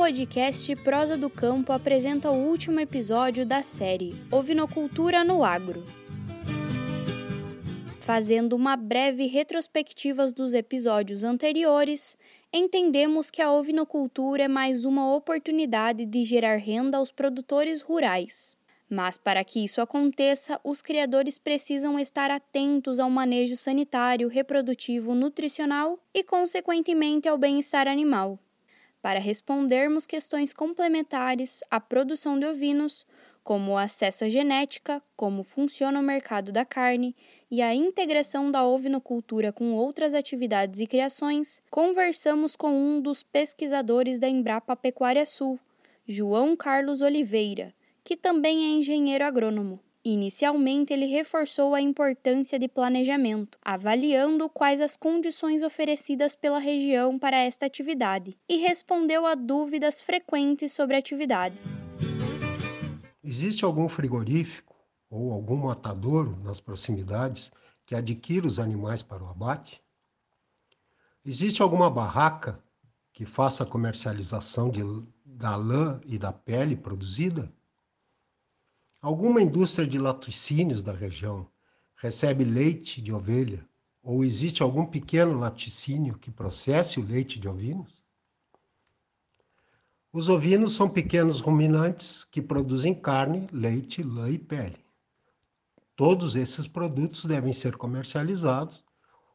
podcast Prosa do Campo apresenta o último episódio da série Ovinocultura no Agro. Fazendo uma breve retrospectiva dos episódios anteriores, entendemos que a ovinocultura é mais uma oportunidade de gerar renda aos produtores rurais. Mas para que isso aconteça, os criadores precisam estar atentos ao manejo sanitário, reprodutivo, nutricional e, consequentemente, ao bem-estar animal. Para respondermos questões complementares à produção de ovinos, como o acesso à genética, como funciona o mercado da carne e a integração da ovinocultura com outras atividades e criações, conversamos com um dos pesquisadores da Embrapa Pecuária Sul, João Carlos Oliveira que também é engenheiro agrônomo. Inicialmente, ele reforçou a importância de planejamento, avaliando quais as condições oferecidas pela região para esta atividade, e respondeu a dúvidas frequentes sobre a atividade. Existe algum frigorífico ou algum matadouro nas proximidades que adquira os animais para o abate? Existe alguma barraca que faça a comercialização de, da lã e da pele produzida? Alguma indústria de laticínios da região recebe leite de ovelha ou existe algum pequeno laticínio que processe o leite de ovinos? Os ovinos são pequenos ruminantes que produzem carne, leite, lã e pele. Todos esses produtos devem ser comercializados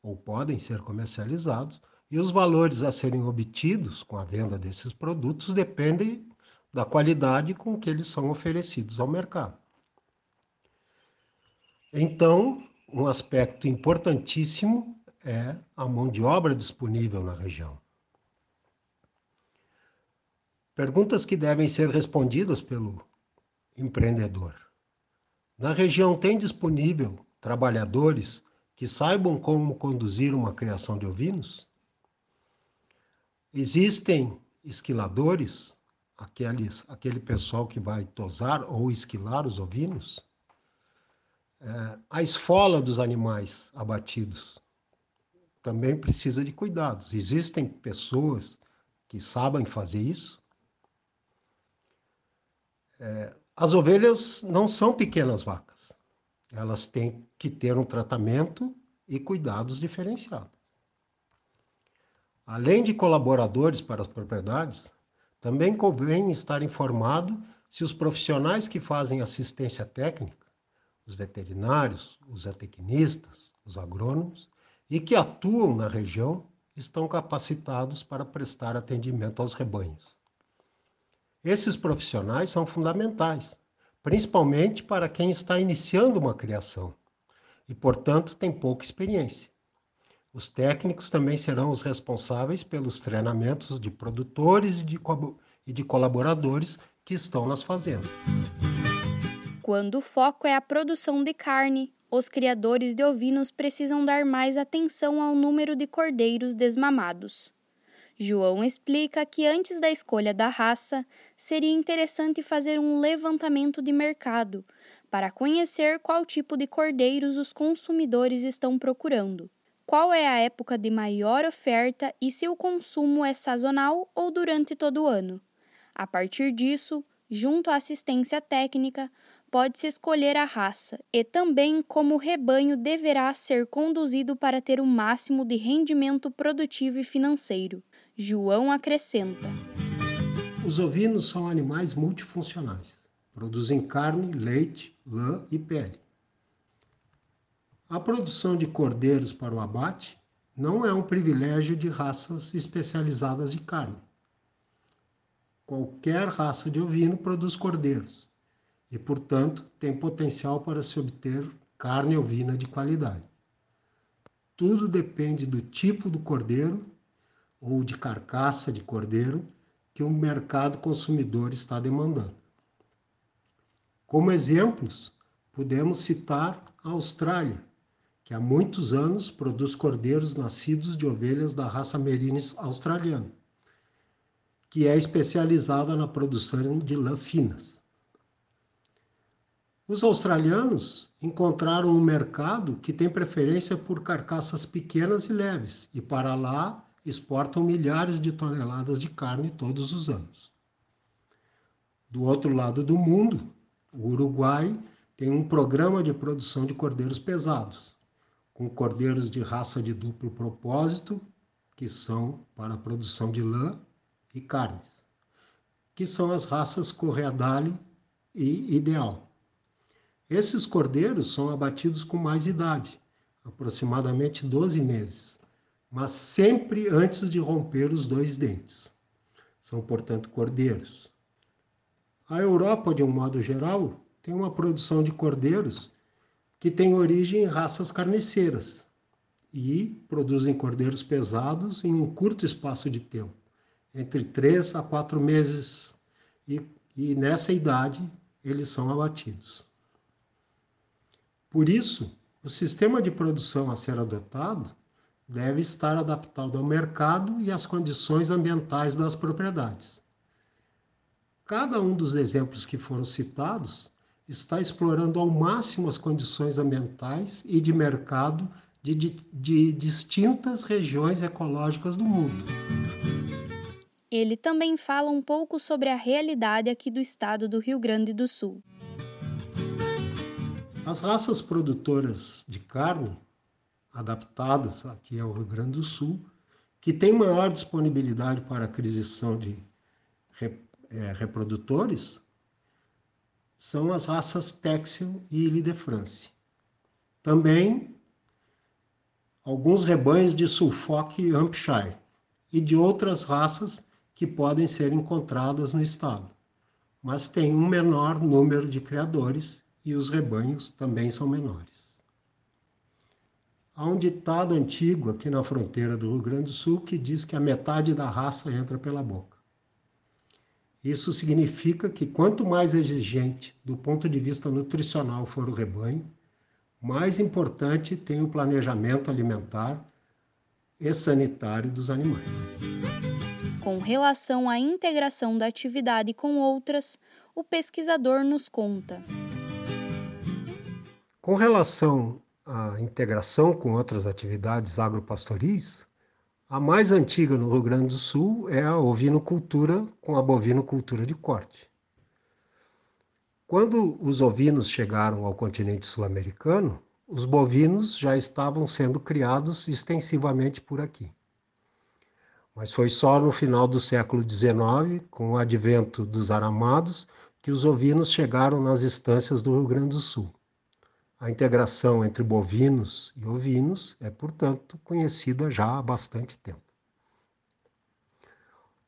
ou podem ser comercializados e os valores a serem obtidos com a venda desses produtos dependem da qualidade com que eles são oferecidos ao mercado. Então, um aspecto importantíssimo é a mão de obra disponível na região. Perguntas que devem ser respondidas pelo empreendedor. Na região tem disponível trabalhadores que saibam como conduzir uma criação de ovinos? Existem esquiladores aqueles, aquele pessoal que vai tosar ou esquilar os ovinos, é, a esfola dos animais abatidos também precisa de cuidados. Existem pessoas que sabem fazer isso. É, as ovelhas não são pequenas vacas. Elas têm que ter um tratamento e cuidados diferenciados. Além de colaboradores para as propriedades, também convém estar informado se os profissionais que fazem assistência técnica, os veterinários, os zootecnistas, os agrônomos e que atuam na região estão capacitados para prestar atendimento aos rebanhos. Esses profissionais são fundamentais, principalmente para quem está iniciando uma criação e, portanto, tem pouca experiência. Os técnicos também serão os responsáveis pelos treinamentos de produtores e de, e de colaboradores que estão nas fazendas. Quando o foco é a produção de carne, os criadores de ovinos precisam dar mais atenção ao número de cordeiros desmamados. João explica que antes da escolha da raça, seria interessante fazer um levantamento de mercado para conhecer qual tipo de cordeiros os consumidores estão procurando qual é a época de maior oferta e se o consumo é sazonal ou durante todo o ano. A partir disso, junto à assistência técnica, pode-se escolher a raça e também como o rebanho deverá ser conduzido para ter o máximo de rendimento produtivo e financeiro. João acrescenta: Os ovinos são animais multifuncionais. Produzem carne, leite, lã e pele. A produção de cordeiros para o abate não é um privilégio de raças especializadas de carne. Qualquer raça de ovino produz cordeiros e, portanto, tem potencial para se obter carne ovina de qualidade. Tudo depende do tipo do cordeiro ou de carcaça de cordeiro que o mercado consumidor está demandando. Como exemplos, podemos citar a Austrália, que há muitos anos produz cordeiros nascidos de ovelhas da raça Merines australiana, que é especializada na produção de lã finas. Os australianos encontraram um mercado que tem preferência por carcaças pequenas e leves, e para lá exportam milhares de toneladas de carne todos os anos. Do outro lado do mundo, o Uruguai tem um programa de produção de cordeiros pesados, com cordeiros de raça de duplo propósito, que são para a produção de lã e carnes, que são as raças Correadale e Ideal. Esses cordeiros são abatidos com mais idade, aproximadamente 12 meses, mas sempre antes de romper os dois dentes. São, portanto, cordeiros. A Europa, de um modo geral, tem uma produção de cordeiros que tem origem em raças carniceiras e produzem cordeiros pesados em um curto espaço de tempo, entre três a quatro meses, e, e nessa idade eles são abatidos. Por isso, o sistema de produção a ser adotado deve estar adaptado ao mercado e às condições ambientais das propriedades. Cada um dos exemplos que foram citados está explorando ao máximo as condições ambientais e de mercado de, de, de distintas regiões ecológicas do mundo. Ele também fala um pouco sobre a realidade aqui do estado do Rio Grande do Sul. As raças produtoras de carne, adaptadas aqui ao Rio Grande do Sul, que têm maior disponibilidade para aquisição de é, reprodutores, são as raças Texel e Ile de France. Também alguns rebanhos de Suffolk e Hampshire e de outras raças que podem ser encontradas no estado, mas tem um menor número de criadores e os rebanhos também são menores. Há um ditado antigo aqui na fronteira do Rio Grande do Sul que diz que a metade da raça entra pela boca. Isso significa que quanto mais exigente do ponto de vista nutricional for o rebanho, mais importante tem o planejamento alimentar e sanitário dos animais. Com relação à integração da atividade com outras, o pesquisador nos conta. Com relação à integração com outras atividades agropastoris, a mais antiga no Rio Grande do Sul é a ovinocultura com a bovinocultura de corte. Quando os ovinos chegaram ao continente sul-americano, os bovinos já estavam sendo criados extensivamente por aqui. Mas foi só no final do século XIX, com o advento dos aramados, que os ovinos chegaram nas estâncias do Rio Grande do Sul. A integração entre bovinos e ovinos é, portanto, conhecida já há bastante tempo.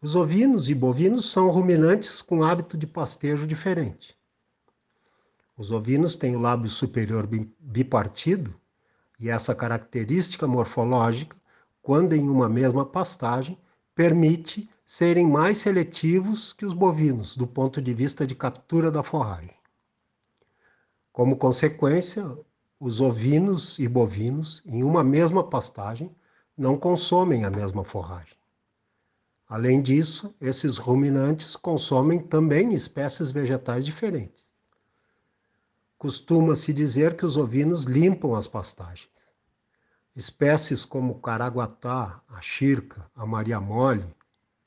Os ovinos e bovinos são ruminantes com hábito de pastejo diferente. Os ovinos têm o lábio superior bipartido e essa característica morfológica, quando em uma mesma pastagem, permite serem mais seletivos que os bovinos do ponto de vista de captura da forragem. Como consequência, os ovinos e bovinos, em uma mesma pastagem, não consomem a mesma forragem. Além disso, esses ruminantes consomem também espécies vegetais diferentes. Costuma-se dizer que os ovinos limpam as pastagens. Espécies como o caraguatá, a chirca, a maria mole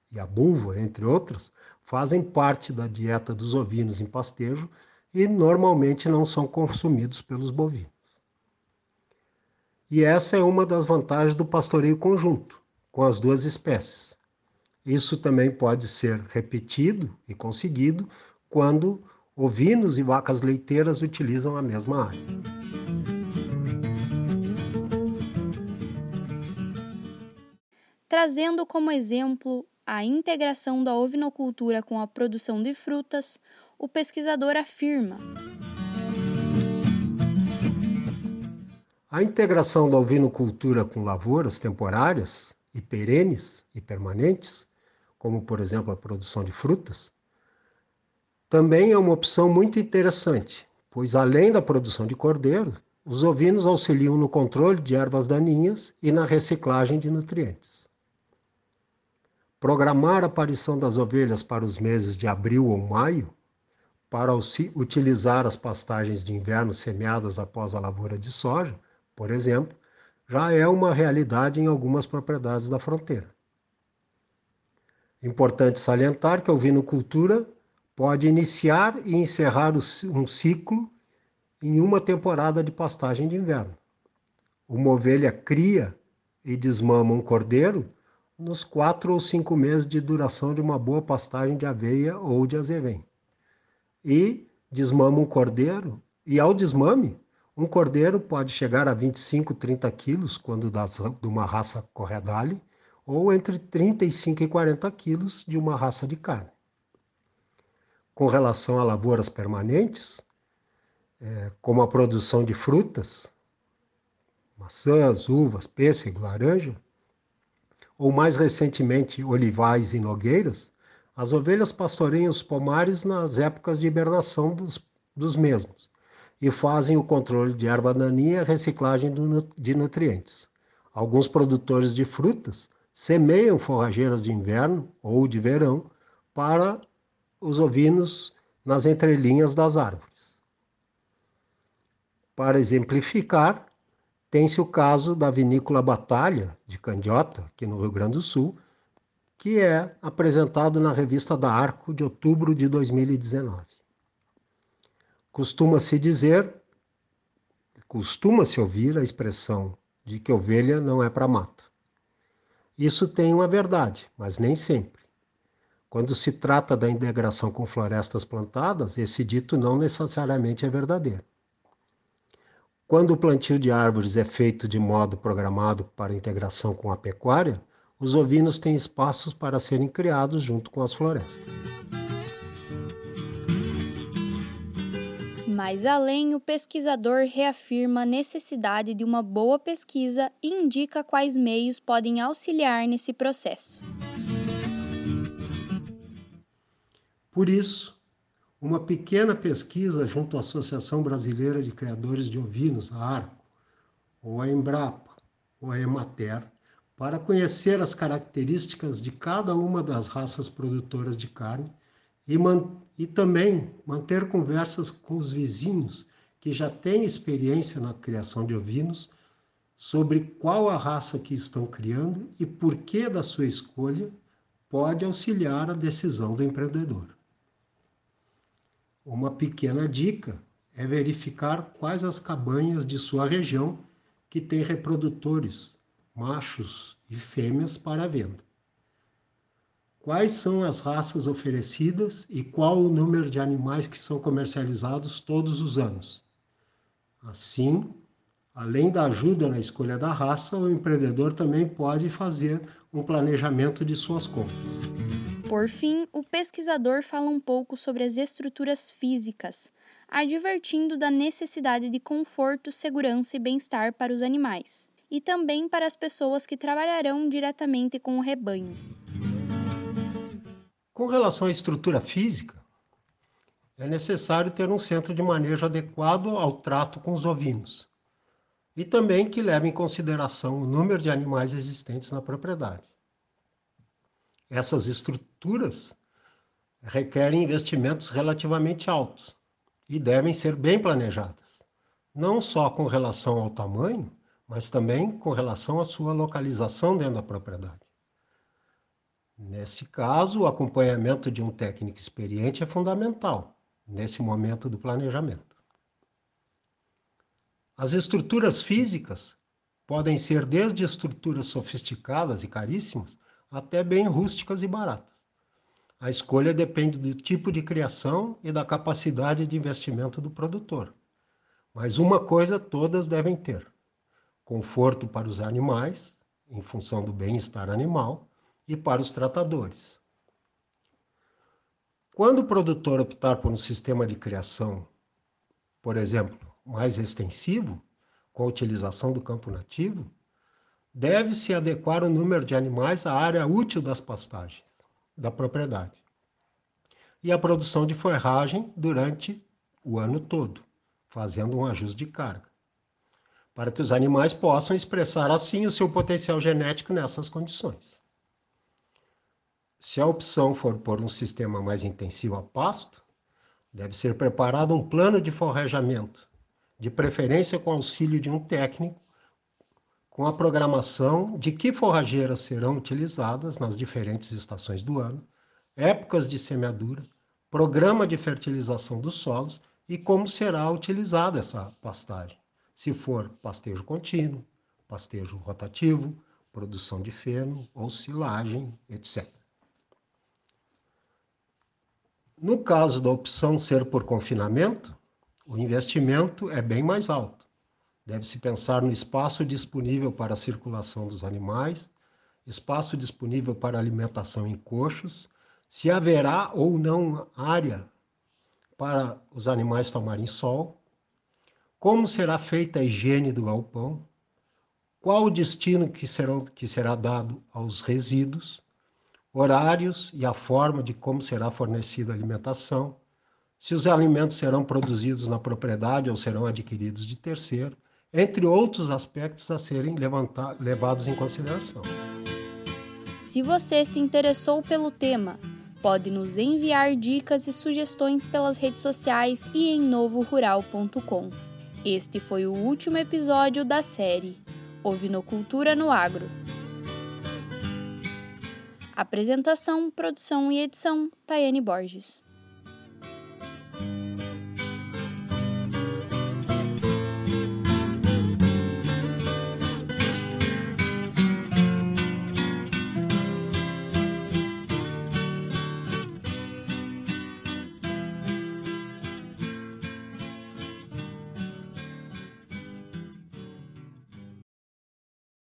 e a buva, entre outras, fazem parte da dieta dos ovinos em pastejo e normalmente não são consumidos pelos bovinos. E essa é uma das vantagens do pastoreio conjunto, com as duas espécies. Isso também pode ser repetido e conseguido quando ovinos e vacas leiteiras utilizam a mesma área. Trazendo como exemplo a integração da ovinocultura com a produção de frutas, o pesquisador afirma. A integração da ovinocultura com lavouras temporárias e perenes e permanentes, como por exemplo a produção de frutas, também é uma opção muito interessante, pois além da produção de cordeiro, os ovinos auxiliam no controle de ervas daninhas e na reciclagem de nutrientes. Programar a aparição das ovelhas para os meses de abril ou maio para utilizar as pastagens de inverno semeadas após a lavoura de soja, por exemplo, já é uma realidade em algumas propriedades da fronteira. Importante salientar que a ovinocultura pode iniciar e encerrar um ciclo em uma temporada de pastagem de inverno. Uma ovelha cria e desmama um cordeiro nos quatro ou cinco meses de duração de uma boa pastagem de aveia ou de azevém. E desmama um cordeiro, e ao desmame, um cordeiro pode chegar a 25, 30 quilos quando das, de uma raça corredale, ou entre 35 e 40 quilos de uma raça de carne. Com relação a lavouras permanentes, é, como a produção de frutas, maçãs, uvas, pêssego, laranja, ou mais recentemente olivais e nogueiras, as ovelhas pastoreiam os pomares nas épocas de hibernação dos, dos mesmos e fazem o controle de erva daninha e a reciclagem do, de nutrientes. Alguns produtores de frutas semeiam forrageiras de inverno ou de verão para os ovinos nas entrelinhas das árvores. Para exemplificar, tem-se o caso da vinícola Batalha, de Candiota, aqui no Rio Grande do Sul, que é apresentado na revista da Arco de outubro de 2019. Costuma-se dizer, costuma-se ouvir a expressão de que ovelha não é para mato. Isso tem uma verdade, mas nem sempre. Quando se trata da integração com florestas plantadas, esse dito não necessariamente é verdadeiro. Quando o plantio de árvores é feito de modo programado para integração com a pecuária, os ovinos têm espaços para serem criados junto com as florestas. Mais além, o pesquisador reafirma a necessidade de uma boa pesquisa e indica quais meios podem auxiliar nesse processo. Por isso, uma pequena pesquisa junto à Associação Brasileira de Criadores de Ovinos, a ARCO, ou a Embrapa, ou a Emater, para conhecer as características de cada uma das raças produtoras de carne e, e também manter conversas com os vizinhos que já têm experiência na criação de ovinos sobre qual a raça que estão criando e por que da sua escolha pode auxiliar a decisão do empreendedor. Uma pequena dica é verificar quais as cabanhas de sua região que têm reprodutores, machos e fêmeas para venda. Quais são as raças oferecidas e qual o número de animais que são comercializados todos os anos. Assim, além da ajuda na escolha da raça, o empreendedor também pode fazer um planejamento de suas compras. Por fim, o pesquisador fala um pouco sobre as estruturas físicas, advertindo da necessidade de conforto, segurança e bem-estar para os animais, e também para as pessoas que trabalharão diretamente com o rebanho. Com relação à estrutura física, é necessário ter um centro de manejo adequado ao trato com os ovinos e também que leve em consideração o número de animais existentes na propriedade. Essas estruturas requerem investimentos relativamente altos e devem ser bem planejadas, não só com relação ao tamanho, mas também com relação à sua localização dentro da propriedade. Nesse caso, o acompanhamento de um técnico experiente é fundamental nesse momento do planejamento. As estruturas físicas podem ser desde estruturas sofisticadas e caríssimas até bem rústicas e baratas. A escolha depende do tipo de criação e da capacidade de investimento do produtor. Mas uma coisa todas devem ter: conforto para os animais, em função do bem-estar animal, e para os tratadores. Quando o produtor optar por um sistema de criação, por exemplo, mais extensivo, com a utilização do campo nativo, deve-se adequar o número de animais à área útil das pastagens da propriedade e a produção de forragem durante o ano todo, fazendo um ajuste de carga, para que os animais possam expressar assim o seu potencial genético nessas condições. Se a opção for por um sistema mais intensivo a pasto, deve ser preparado um plano de forrajamento, de preferência com auxílio de um técnico com a programação de que forrageiras serão utilizadas nas diferentes estações do ano, épocas de semeadura, programa de fertilização dos solos e como será utilizada essa pastagem. Se for pastejo contínuo, pastejo rotativo, produção de feno ou silagem, etc. No caso da opção ser por confinamento, o investimento é bem mais alto. Deve-se pensar no espaço disponível para a circulação dos animais, espaço disponível para alimentação em coxos, se haverá ou não área para os animais tomarem sol, como será feita a higiene do galpão, qual o destino que, serão, que será dado aos resíduos, horários e a forma de como será fornecida a alimentação, se os alimentos serão produzidos na propriedade ou serão adquiridos de terceiro, entre outros aspectos a serem levados em consideração. Se você se interessou pelo tema, pode nos enviar dicas e sugestões pelas redes sociais e em novorural.com. Este foi o último episódio da série Ovinocultura no Agro. Apresentação, produção e edição: Tayane Borges.